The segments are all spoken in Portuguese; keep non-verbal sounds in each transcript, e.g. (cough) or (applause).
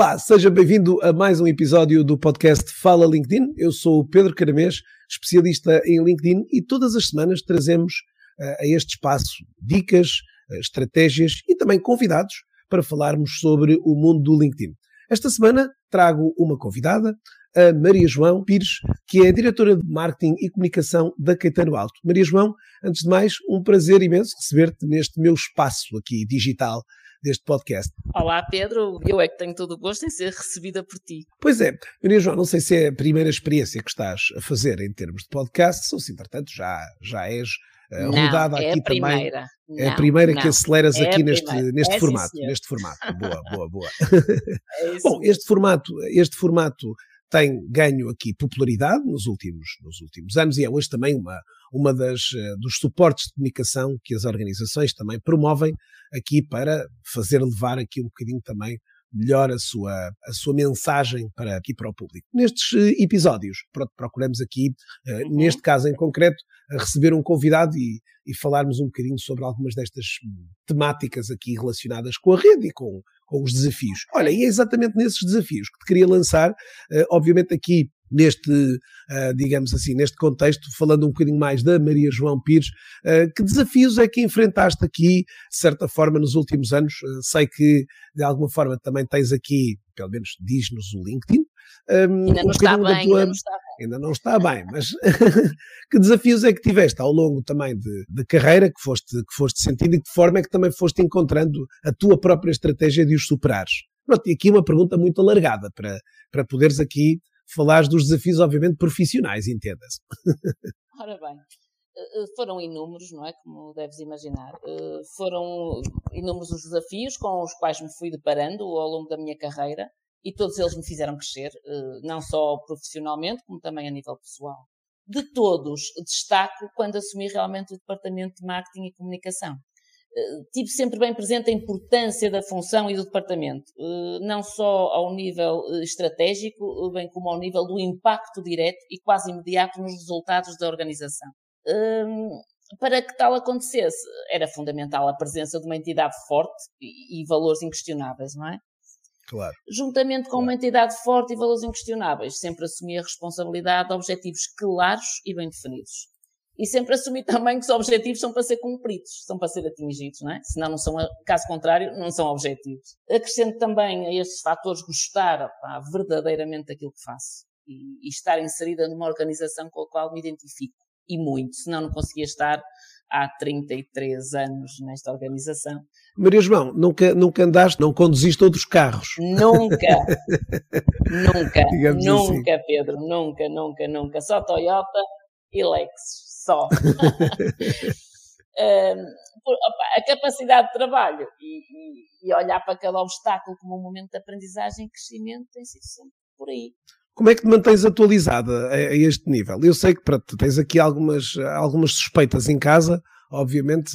Olá, seja bem-vindo a mais um episódio do podcast Fala LinkedIn. Eu sou o Pedro Caramês, especialista em LinkedIn e todas as semanas trazemos uh, a este espaço dicas, uh, estratégias e também convidados para falarmos sobre o mundo do LinkedIn. Esta semana trago uma convidada, a Maria João Pires, que é diretora de Marketing e Comunicação da Caetano Alto. Maria João, antes de mais, um prazer imenso receber-te neste meu espaço aqui digital deste podcast. Olá, Pedro. Eu é que tenho todo o gosto em ser recebida por ti. Pois é. Maria João, não sei se é a primeira experiência que estás a fazer em termos de podcast, ou se, entretanto, já, já és uh, rodada é aqui também. Não, é a primeira não. que aceleras é aqui neste, neste é formato. Neste formato. Boa, boa, boa. (laughs) É Bom, este formato, este formato tem ganho aqui popularidade nos últimos, nos últimos anos e é hoje também uma, uma das, eh, dos suportes de comunicação que as organizações também promovem aqui para fazer levar aqui um bocadinho também melhor a sua, a sua mensagem para aqui para o público. Nestes eh, episódios, procuramos aqui, eh, uhum. neste caso em concreto, receber um convidado e, e falarmos um bocadinho sobre algumas destas temáticas aqui relacionadas com a rede e com, com os desafios. Olha, e é exatamente nesses desafios que te queria lançar, obviamente aqui neste, uh, digamos assim, neste contexto, falando um bocadinho mais da Maria João Pires, uh, que desafios é que enfrentaste aqui, de certa forma, nos últimos anos? Uh, sei que, de alguma forma, também tens aqui, pelo menos diz-nos o LinkedIn. Um, ainda, não um está bem, tua... ainda não está bem, ainda não está bem. mas (laughs) que desafios é que tiveste ao longo também de, de carreira que foste, que foste sentindo e de que forma é que também foste encontrando a tua própria estratégia de os superares? Pronto, e aqui uma pergunta muito alargada para, para poderes aqui falares dos desafios, obviamente, profissionais, entenda-se. (laughs) Ora bem, eh, eh, foram inúmeros, não é? Como deves imaginar. Eh, foram inúmeros os desafios com os quais me fui deparando ao longo da minha carreira e todos eles me fizeram crescer, não só profissionalmente, como também a nível pessoal. De todos, destaco quando assumi realmente o departamento de marketing e comunicação. Eh, tive sempre bem presente a importância da função e do departamento, eh, não só ao nível eh, estratégico, bem como ao nível do impacto direto e quase imediato nos resultados da organização. Ehm, para que tal acontecesse, era fundamental a presença de uma entidade forte e valores inquestionáveis, não é? Claro. Juntamente com claro. uma entidade forte e valores inquestionáveis, sempre assumi a responsabilidade de objetivos claros e bem definidos e sempre assumir (laughs) também que os objetivos são para ser cumpridos, são para ser atingidos, não é? Senão não são, caso contrário, não são objetivos. Acrescento também a estes fatores gostar pá, verdadeiramente daquilo que faço e, e, estar inserida numa organização com a qual me identifico. E muito, senão não conseguia estar há 33 anos nesta organização. Maria João, nunca, nunca andaste, não conduziste outros carros? Nunca, (laughs) nunca, Digamos nunca, assim. Pedro, nunca, nunca, nunca. Só Toyota e Lexus só. (laughs) a capacidade de trabalho e, e, e, olhar para cada obstáculo como um momento de aprendizagem e crescimento tem sido sempre por aí. Como é que te mantens atualizada a, a este nível? Eu sei que para, tens aqui algumas, algumas suspeitas em casa, obviamente,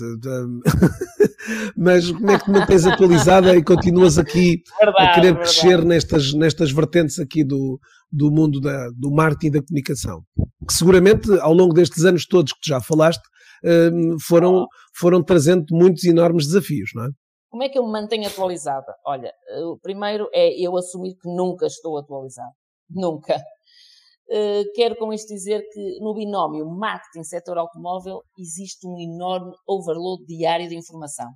(laughs) mas como é que te mantens atualizada e continuas aqui verdade, a querer verdade. crescer nestas, nestas vertentes aqui do, do mundo da, do marketing e da comunicação? Que seguramente, ao longo destes anos todos que tu já falaste, hum, foram, foram trazendo muitos enormes desafios, não é? Como é que eu me mantenho atualizada? Olha, o primeiro é eu assumir que nunca estou atualizada. Nunca. Uh, quero com isto dizer que no binómio marketing-setor automóvel existe um enorme overload diário de informação.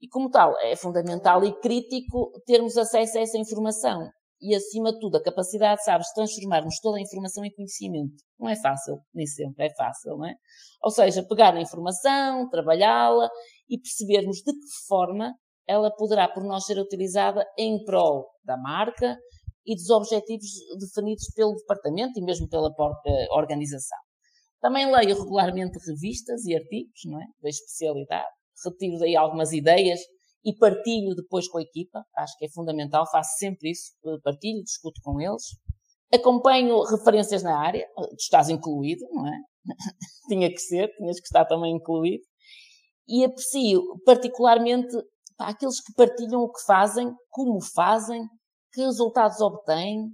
E como tal, é fundamental e crítico termos acesso a essa informação. E acima de tudo, a capacidade, sabes, transformarmos toda a informação em conhecimento. Não é fácil, nem sempre é fácil, não é? Ou seja, pegar na informação, trabalhá-la e percebermos de que forma ela poderá por nós ser utilizada em prol da marca, e dos objetivos definidos pelo departamento e mesmo pela própria organização. Também leio regularmente revistas e artigos, não é? Da especialidade. Retiro daí algumas ideias e partilho depois com a equipa. Acho que é fundamental, faço sempre isso. Partilho, discuto com eles. Acompanho referências na área. Tu estás incluído, não é? (laughs) Tinha que ser, tinhas que estar também incluído. E aprecio particularmente aqueles que partilham o que fazem, como fazem, que resultados obtém,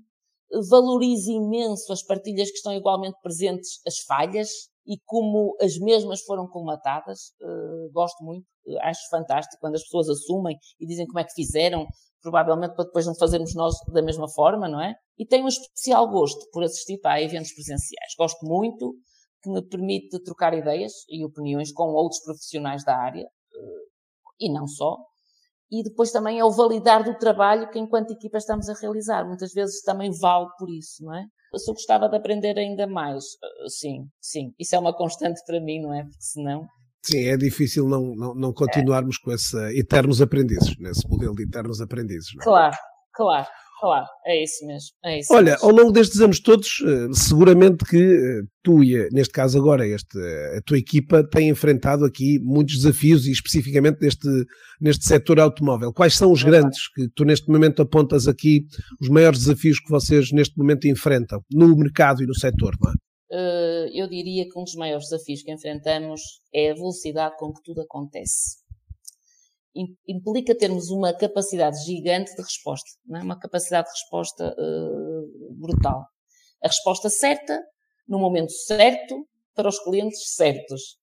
valorize imenso as partilhas que estão igualmente presentes, as falhas e como as mesmas foram colmatadas, uh, gosto muito, uh, acho fantástico quando as pessoas assumem e dizem como é que fizeram, provavelmente para depois não fazermos nós da mesma forma, não é? E tenho um especial gosto por assistir a eventos presenciais. Gosto muito, que me permite trocar ideias e opiniões com outros profissionais da área, uh, e não só. E depois também é o validar do trabalho que enquanto equipa estamos a realizar. Muitas vezes também vale por isso, não é? eu gostava de aprender ainda mais, eh, sim, sim. Isso é uma constante para mim, não é? Porque senão. Sim, é difícil não, não, não continuarmos é. com esse eternos aprendizes, nesse modelo de eternos aprendizes. É? Claro, claro. Claro, é isso mesmo. É isso Olha, mesmo. ao longo destes anos todos, eh, seguramente que eh, tu e, neste caso agora, este, a tua equipa tem enfrentado aqui muitos desafios e especificamente neste, neste setor automóvel. Quais são os grandes que tu neste momento apontas aqui, os maiores desafios que vocês neste momento enfrentam no mercado e no setor? Não é? Eh, eu diria que um dos maiores desafios que enfrentamos é a velocidade com que tudo acontece implica termos uma capacidade gigante de resposta, é? uma capacidade de resposta uh, brutal. A resposta certa, no momento certo, para os clientes certos.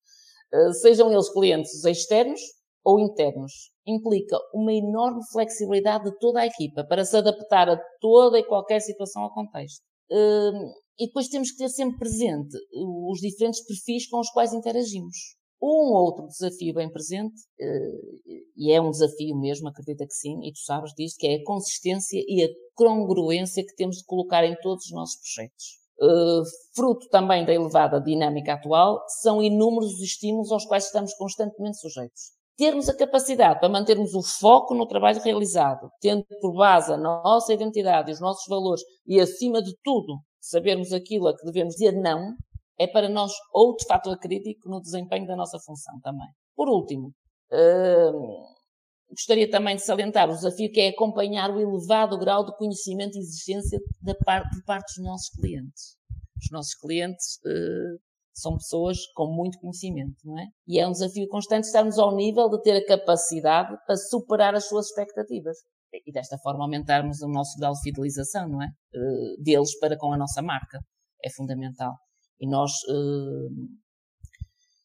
Uh, sejam eles clientes externos ou internos. Implica uma enorme flexibilidade de toda a equipa para se adaptar a toda e qualquer situação ou contexto. Uh, e depois temos que ter sempre presente os diferentes perfis com os quais interagimos. Um outro desafio bem presente, eh, e é um desafio mesmo, acredita que sim, e tu sabes disto, que é a consistência e a congruência que temos de colocar em todos os nossos projetos. Eh, fruto também da elevada dinâmica atual, são inúmeros os estímulos aos quais estamos constantemente sujeitos. Termos a capacidade para mantermos o foco no trabalho realizado, tendo por base a nossa identidade e os nossos valores e, acima de tudo, sabermos aquilo a que devemos dizer não, é para nós outro fator crítico no desempenho da nossa função também. Por último, hum, gostaria também de salientar o desafio que é acompanhar o elevado grau de conhecimento e exigência da parte, por parte dos nossos clientes. Os nossos clientes uh, são pessoas com muito conhecimento, não é? E é um desafio constante estarmos ao nível de ter a capacidade para superar as suas expectativas e desta forma aumentarmos o nosso grau de fidelização, não é? Uh, deles para com a nossa marca. É fundamental. E nós, eh,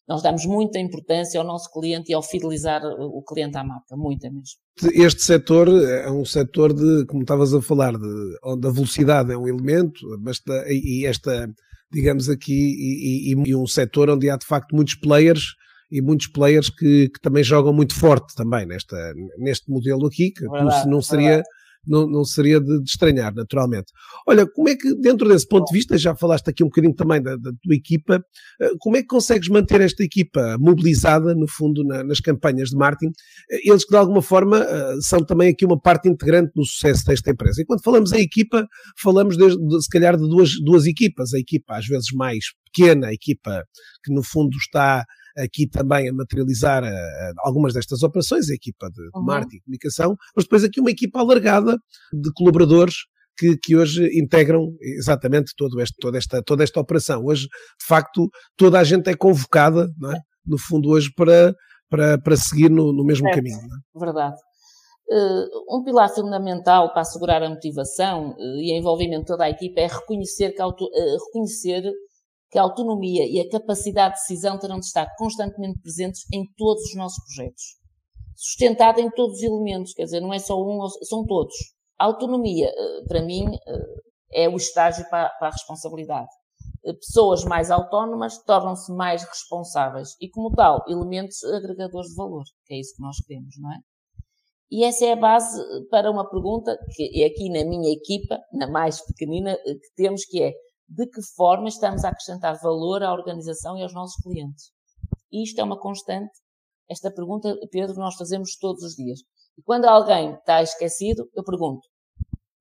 nós damos muita importância ao nosso cliente e ao fidelizar o cliente à marca, muita mesmo. Este setor é um setor de, como estavas a falar, de, onde a velocidade é um elemento, mas e esta, digamos aqui, e, e, e um setor onde há de facto muitos players e muitos players que, que, também jogam muito forte também nesta, neste modelo aqui, que verdade, não seria verdade não, não seria de, de, estranhar, naturalmente. Olha, como é que, dentro desse ponto de vista, já falaste aqui um bocadinho também da, da tua equipa, eh, como é que consegues manter esta equipa mobilizada, no fundo, na, nas campanhas de marketing? Eh, eles que, de alguma forma, eh, são também aqui uma parte integrante no sucesso desta empresa. E quando falamos em equipa, falamos, de, de, se calhar, de duas, duas equipas. A equipa, às vezes, mais pequena, a equipa que, no fundo, está aqui também a materializar a, a algumas destas operações, a equipa de, uhum. marketing e comunicação, mas depois aqui uma equipa alargada de colaboradores que, que, hoje integram exatamente todo este, toda, esta, toda esta operação. Hoje, de facto, toda a gente é convocada, é? no fundo, hoje para, para, para seguir no, no mesmo caminho. É? Verdade. Uh, um pilar fundamental para assegurar a motivação uh, e envolvimento de toda a equipa é reconhecer que, auto, uh, reconhecer que a autonomia e a capacidade de decisão terão de estar constantemente presentes em todos os nossos projetos. Sustentada em todos os elementos, quer dizer, não é só um, são todos. A autonomia, eh, para mim, eh, é o estágio para a responsabilidade. Eh, pessoas mais autónomas tornam-se mais responsáveis e, como tal, elementos agregadores de valor, que é isso que nós queremos, não é? E essa é a base para uma pergunta que é aqui na minha equipa, na mais pequenina, que temos, que é de que forma estamos a acrescentar valor à organização e aos nossos clientes. E isto é uma constante. Esta pergunta, Pedro, nós fazemos todos os dias. E quando alguém está esquecido, eu pergunto: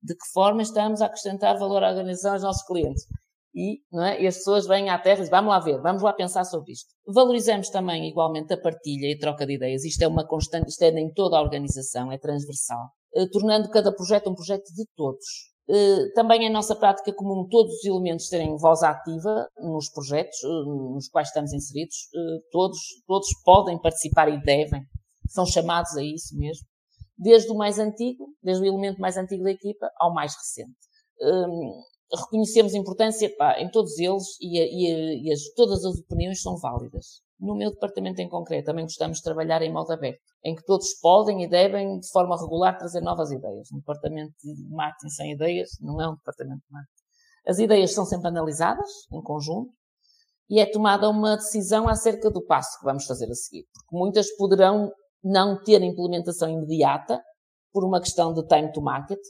de que forma estamos a acrescentar valor à organização e aos nossos clientes? E, não é? e as pessoas vêm à terra e dizem, vamos lá ver, vamos lá pensar sobre isto. Valorizamos também igualmente a partilha e troca de ideias. Isto é uma constante, isto é em toda a organização, é transversal. Eh, tornando cada projeto um projeto de todos. Eh, também é nossa prática comum todos os elementos terem voz ativa nos projetos eh, nos quais estamos inseridos. Eh, todos, todos podem participar e devem. São chamados a isso mesmo. Desde o mais antigo, desde o elemento mais antigo da equipa ao mais recente. reconhecemos importância pá, em todos eles e, e, e as, todas as opiniões são válidas. No meu departamento em concreto, também gostamos de trabalhar em modo aberto, em que todos podem e devem, de forma regular, trazer novas ideias. Um departamento de marketing sem ideias não é um departamento de marketing. As ideias são sempre analisadas em conjunto e é tomada uma decisão acerca do passo que vamos fazer a seguir. Porque muitas poderão não ter implementação imediata, por uma questão de time to market,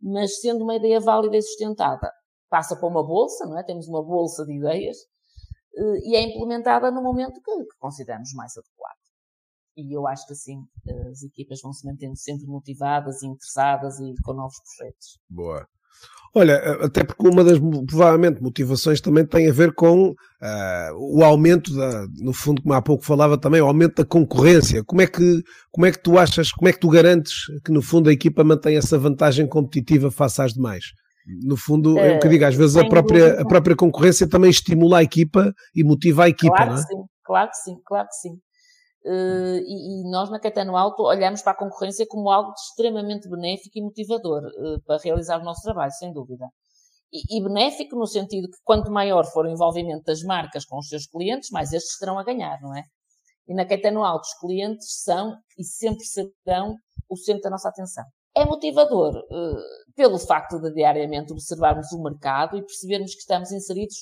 mas sendo uma ideia válida e sustentada, passa para uma bolsa, não é? Temos uma bolsa de ideias e é implementada no momento que, que consideramos mais adequado. E eu acho que assim as equipas vão se mantendo sempre motivadas interessadas e com novos projetos. Boa. Olha, até porque uma das provavelmente motivações também tem a ver com uh, o aumento da, no fundo, como há pouco falava também, o aumento da concorrência. Como é que como é que tu achas, como é que tu garantes que no fundo a equipa mantém essa vantagem competitiva face às demais? No fundo, é o que digo, às vezes a própria, a própria concorrência também estimula a equipa e motiva a equipa, claro não é? Que sim, claro que sim, claro que sim. Uh, e, e, nós na Caetano Alto olhamos para a concorrência como algo extremamente benéfico e motivador uh, para realizar o nosso trabalho, sem dúvida. E, e, benéfico no sentido que quanto maior for o envolvimento das marcas com os seus clientes, mais estes terão a ganhar, não é? E na Caetano Alto os clientes são e sempre serão o centro da nossa atenção. É motivador uh, pelo facto de diariamente observarmos o mercado e percebermos que estamos inseridos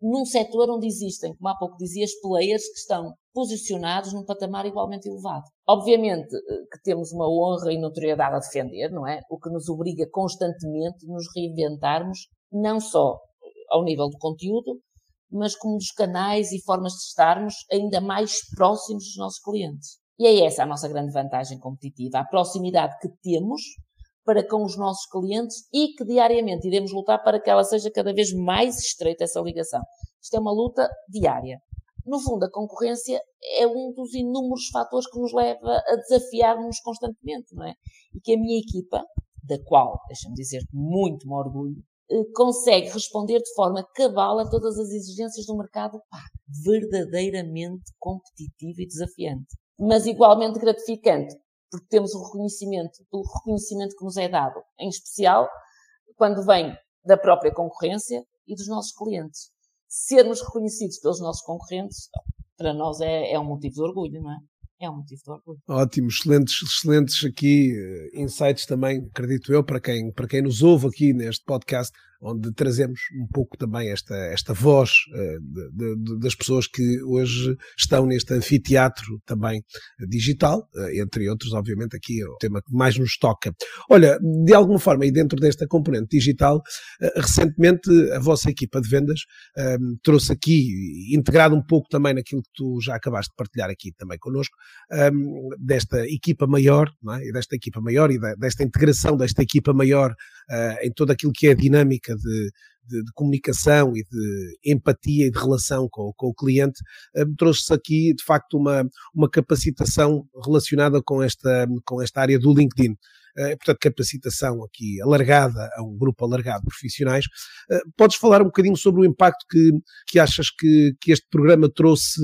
num setor onde existem, como há pouco dizias, players que estão posicionados num patamar igualmente elevado. Obviamente eh, que temos uma honra e notoriedade a defender, não é? O que nos obriga constantemente a nos reinventarmos, não só ao nível do conteúdo, mas como dos canais e formas de estarmos ainda mais próximos dos nossos clientes. E é essa a nossa grande vantagem competitiva, a proximidade que temos para com os nossos clientes e que diariamente iremos lutar para que ela seja cada vez mais estreita essa ligação. Isto é uma luta diária. No fundo, a concorrência é um dos inúmeros fatores que nos leva a desafiar-nos constantemente, não é? E que a minha equipa, da qual, deixa-me dizer, muito me orgulho, eh, consegue responder de forma cabal a todas as exigências do mercado, pá, verdadeiramente competitivo e desafiante. Mas igualmente gratificante, porque temos o reconhecimento, o reconhecimento que nos é dado, em especial quando vem da própria concorrência e dos nossos clientes. Sermos reconhecidos pelos nossos concorrentes, para nós é, é um motivo de orgulho, não é? é um motivo de orgulho. Ótimo, excelentes, excelentes aqui uh, insights também, acredito eu, para quem, para quem nos ouve aqui neste podcast, onde trazemos um pouco também esta, esta voz uh, de, de, das pessoas que hoje estão neste anfiteatro também digital, uh, entre outros, obviamente, aqui é o tema que mais nos toca. Olha, de alguma forma, e dentro desta componente digital, recentemente a vossa equipa de vendas trouxe aqui, integrado um pouco também naquilo que tu já acabaste de partilhar aqui também connosco, desta equipa maior, é? desta equipa maior e da, desta integração desta equipa maior uh, em toda aquilo que é a dinâmica de, de, de, comunicação e de empatia e de relação com, com o cliente, um, trouxe-se aqui de facto uma, uma capacitação relacionada com esta, com esta área do LinkedIn. Uh, portanto, capacitação aqui alargada a um grupo alargado de profissionais. Uh, podes falar um bocadinho sobre o impacto que, que achas que, que este programa trouxe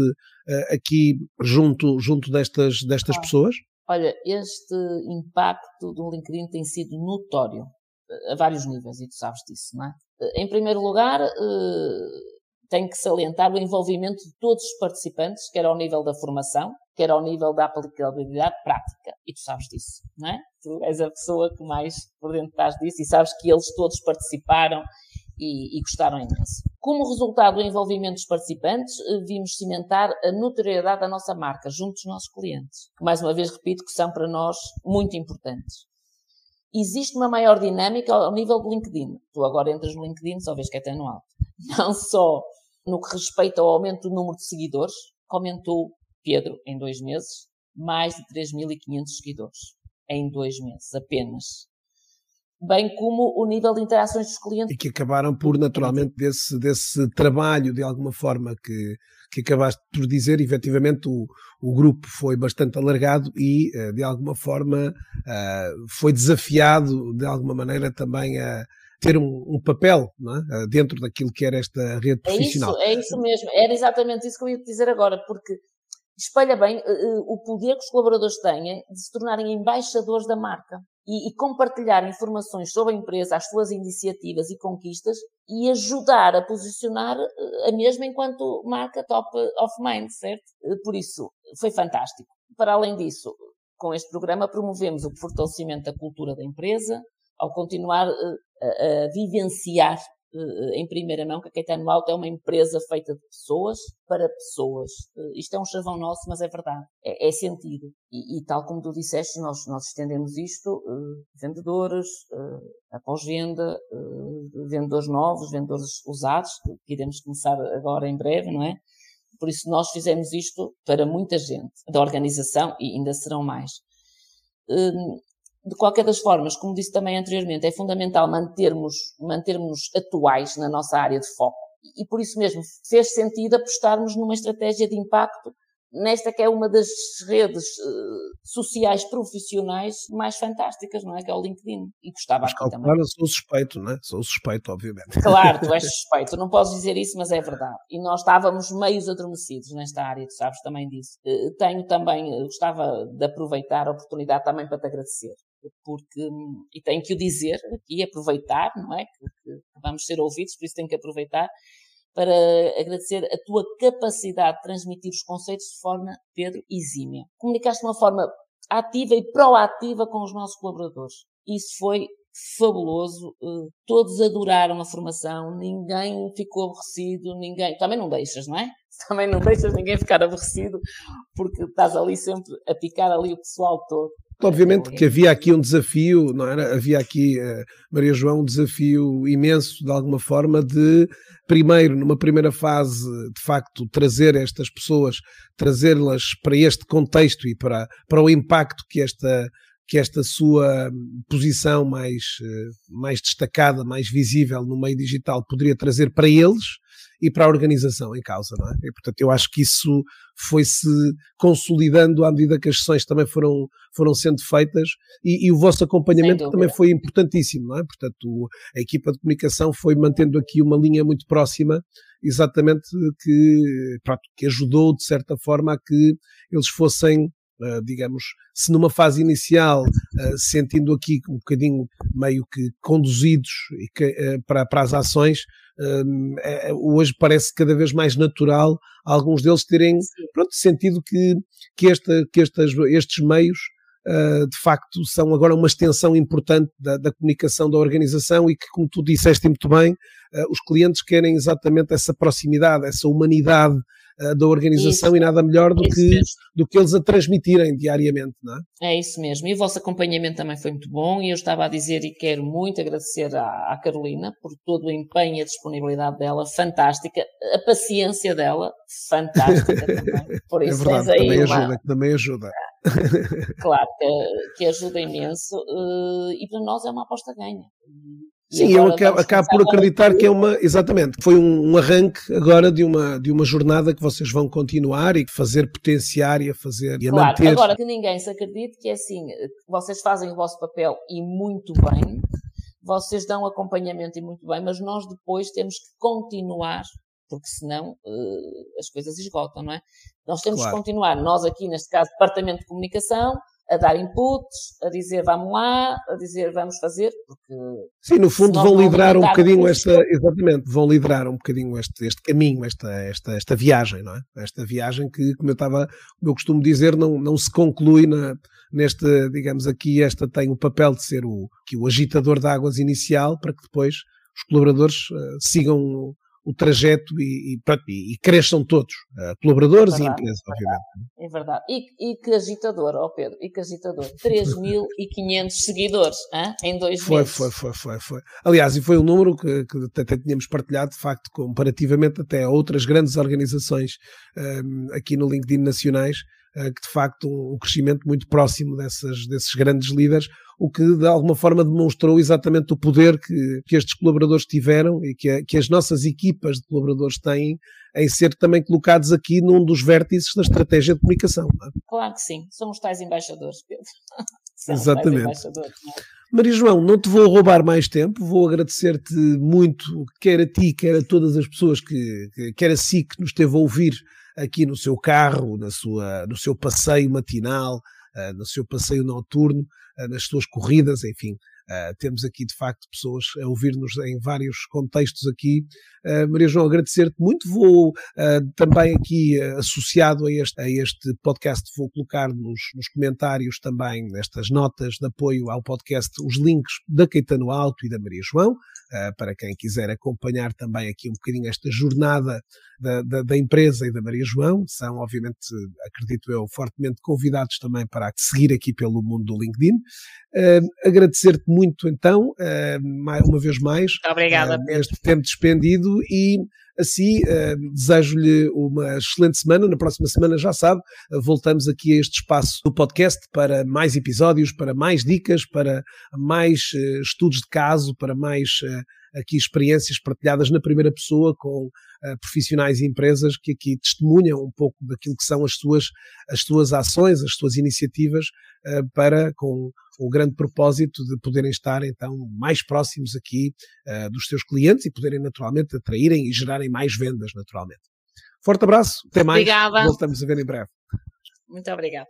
aqui junto, junto destas, destas pessoas? Olha, este impacto do LinkedIn tem sido notório a vários níveis e tu sabes disso, não é? Em primeiro lugar, tem que salientar o envolvimento de todos os participantes, quer ao nível da formação, quer ao nível da aplicabilidade prática. E tu sabes disso, não é? Tu és a pessoa que mais por dentro estás disso e sabes que eles todos participaram e, e gostaram imenso. Como resultado do envolvimento dos participantes, eh, vimos cimentar a notoriedade da nossa marca junto dos nossos clientes, que mais uma vez repito que são para nós muito importantes. Existe uma maior dinâmica ao nível do LinkedIn. Tu agora entras no LinkedIn só vês que é até no alto. Não só no que respeita ao aumento do número de seguidores, comentou Pedro em dois meses, mais de 3.500 seguidores em dois meses apenas. Bem como o nível de interações dos clientes. E que acabaram por, naturalmente, desse, desse trabalho, de alguma forma, que, que acabaste por dizer, efetivamente o, o grupo foi bastante alargado e, eh, de alguma forma, eh, foi desafiado, de alguma maneira, também a ter um, um papel é? dentro daquilo que era esta rede profissional. É isso, é isso mesmo. Era exatamente isso que eu ia te dizer agora, porque espelha bem o poder que os colaboradores têm de se tornarem embaixadores da marca. E, e, compartilhar informações sobre a empresa, as suas iniciativas e conquistas e ajudar a posicionar eh, a mesma enquanto marca top of mind, certo? Eh, por isso, foi fantástico. Para além disso, com este programa promovemos o fortalecimento da cultura da empresa, ao continuar eh, a, a vivenciar em primeira mão que a Caetano Alto é uma empresa feita de pessoas para pessoas. Eh, isto é um chavão nosso, mas é verdade. É, é sentido. E, e, tal como tu disseste, nós, nós estendemos isto, uh, vendedores, uh, após venda, uh, vendedores novos, vendedores usados, que iremos começar agora em breve, não é? Por isso nós fizemos isto para muita gente da organização e ainda serão mais. Uh, de qualquer das formas, como disse também anteriormente, é fundamental mantermos, mantermos atuais na nossa área de foco. E por isso mesmo fez sentido apostarmos numa estratégia de impacto nesta que é uma das redes uh, sociais profissionais mais fantásticas, não é? Que é o LinkedIn. E gostava mas, aqui também. Claro, sou suspeito, não é? Sou suspeito, obviamente. Claro, tu és (laughs) suspeito. Não podes dizer isso, mas é verdade. E nós estávamos meios adormecidos nesta área, tu sabes também disso. Uh, tenho também, uh, gostava de aproveitar a oportunidade também para te agradecer porque, e tenho que o dizer aqui, aproveitar, não é? Que, vamos ser ouvidos, por isso tenho que aproveitar, para agradecer a tua capacidade de transmitir os conceitos de forma, Pedro, exímia. Comunicaste de uma forma ativa e proativa com os nossos colaboradores. Isso foi fabuloso. Eh, todos adoraram a formação, ninguém ficou aborrecido, ninguém. Também não deixas, não é? (laughs) Também não deixas ninguém ficar aborrecido, porque estás ali sempre a picar ali o pessoal todo. Obviamente que havia aqui um desafio, não era? Havia aqui, uh, Maria João, um desafio imenso, de alguma forma, de, primeiro, numa primeira fase, de facto, trazer estas pessoas, trazê-las para este contexto e para, para o impacto que esta, que esta sua posição mais, uh, mais destacada, mais visível no meio digital poderia trazer para eles e para a organização em causa, não é? E, portanto, eu acho que isso foi-se consolidando à medida que as sessões também foram, foram sendo feitas e, e o vosso acompanhamento também foi importantíssimo, não é? Portanto, a equipa de comunicação foi mantendo aqui uma linha muito próxima, exatamente que, pronto, que ajudou de certa forma a que eles fossem digamos, se numa fase inicial, uh, sentindo aqui um bocadinho meio que conduzidos uh, para, para as ações, é, é, hoje parece cada vez mais natural alguns deles terem pronto, sentido que, que, esta, que estas, estes meios Uh, de facto são agora uma extensão importante da, da, comunicação da organização e que, como tu disseste muito bem, uh, os clientes querem exatamente essa proximidade, essa humanidade uh, da organização isso, e nada melhor do que, do que eles a transmitirem diariamente, não é? É isso mesmo. E o vosso acompanhamento também foi muito bom e eu estava a dizer e quero muito agradecer à, à Carolina por todo o empenho e a disponibilidade dela, fantástica, a paciência dela, fantástica (laughs) também. Por é isso é verdade, também uma... ajuda, também ajuda. Claro que, que ajuda imenso uh, e para nós é uma aposta ganha. Sim, eu acabo, acabo por acreditar que é uma, exatamente, foi um, um, arranque agora de uma, de uma jornada que vocês vão continuar e fazer potenciar e a fazer e a claro, manter. Agora que ninguém se acredite que é assim, vocês fazem o vosso papel e muito bem, vocês dão acompanhamento e muito bem, mas nós depois temos que continuar porque senão uh, as coisas esgotam, não é? Nós temos claro. que continuar, nós aqui, neste caso, Departamento de Comunicação, a dar inputs, a dizer vamos lá, a dizer vamos fazer, porque... Sim, no fundo vão liderar um bocadinho esta, exatamente, vão liderar um bocadinho este, este caminho, esta, esta, esta viagem, não é? Esta viagem que, como eu estava, como eu costumo dizer, não, não se conclui na, neste, digamos aqui, esta tem o papel de ser o, que o agitador de águas inicial para que depois os colaboradores uh, sigam o trajeto e, e, e cresçam todos, uh, colaboradores é e empresas, obviamente. É verdade. E, e que agitador, ó oh Pedro, e que agitador. (laughs) 3.500 seguidores hein? em dois foi, meses. Foi, foi, foi, foi. Aliás, e foi um número que, que até tínhamos partilhado, de facto, comparativamente até a outras grandes organizações um, aqui no LinkedIn nacionais, que de facto um, crescimento muito próximo dessas, desses grandes líderes, o que de alguma forma demonstrou exatamente o poder que, que estes colaboradores tiveram e que, a, que as nossas equipas de colaboradores têm em ser também colocados aqui num dos vértices da estratégia de comunicação. É? Claro que sim, somos tais embaixadores, Pedro. (laughs) Exatamente. Embaixadores, é? Maria João, não te vou roubar mais tempo, vou agradecer-te muito, quer a ti, quer a todas as pessoas que, quer a si que nos esteve a ouvir aqui no seu carro, na sua, no seu passeio matinal, no seu passeio noturno, nas suas corridas, enfim. Uh, temos aqui, de facto, pessoas a ouvir-nos em vários contextos aqui. Uh, Maria João, agradecer-te muito. Vou uh, também aqui associado a este, a este podcast, vou colocar nos, nos, comentários também, nestas notas de apoio ao podcast, os links da Caetano Alto e da Maria João, para quem quiser acompanhar também aqui um bocadinho esta jornada da, da, da, empresa e da Maria João. São, obviamente, acredito eu, fortemente convidados também para seguir aqui pelo mundo do LinkedIn. agradecer-te muito, então, uh, uma vez mais, Obrigada, uh, este tempo despendido e assim uh, desejo-lhe uma excelente semana. Na próxima semana, já sabe, voltamos aqui a este espaço do podcast para mais episódios, para mais dicas, para mais estudos de caso, para mais aqui experiências partilhadas na primeira pessoa com uh, profissionais e empresas que aqui testemunham um pouco daquilo que são as suas, as suas ações, as suas iniciativas uh, para, com o grande propósito de poderem estar então mais próximos aqui uh, dos seus clientes e poderem naturalmente atraírem e gerarem mais vendas naturalmente. Forte abraço, até mais. Obrigada. Voltamos a ver em breve. Muito obrigada.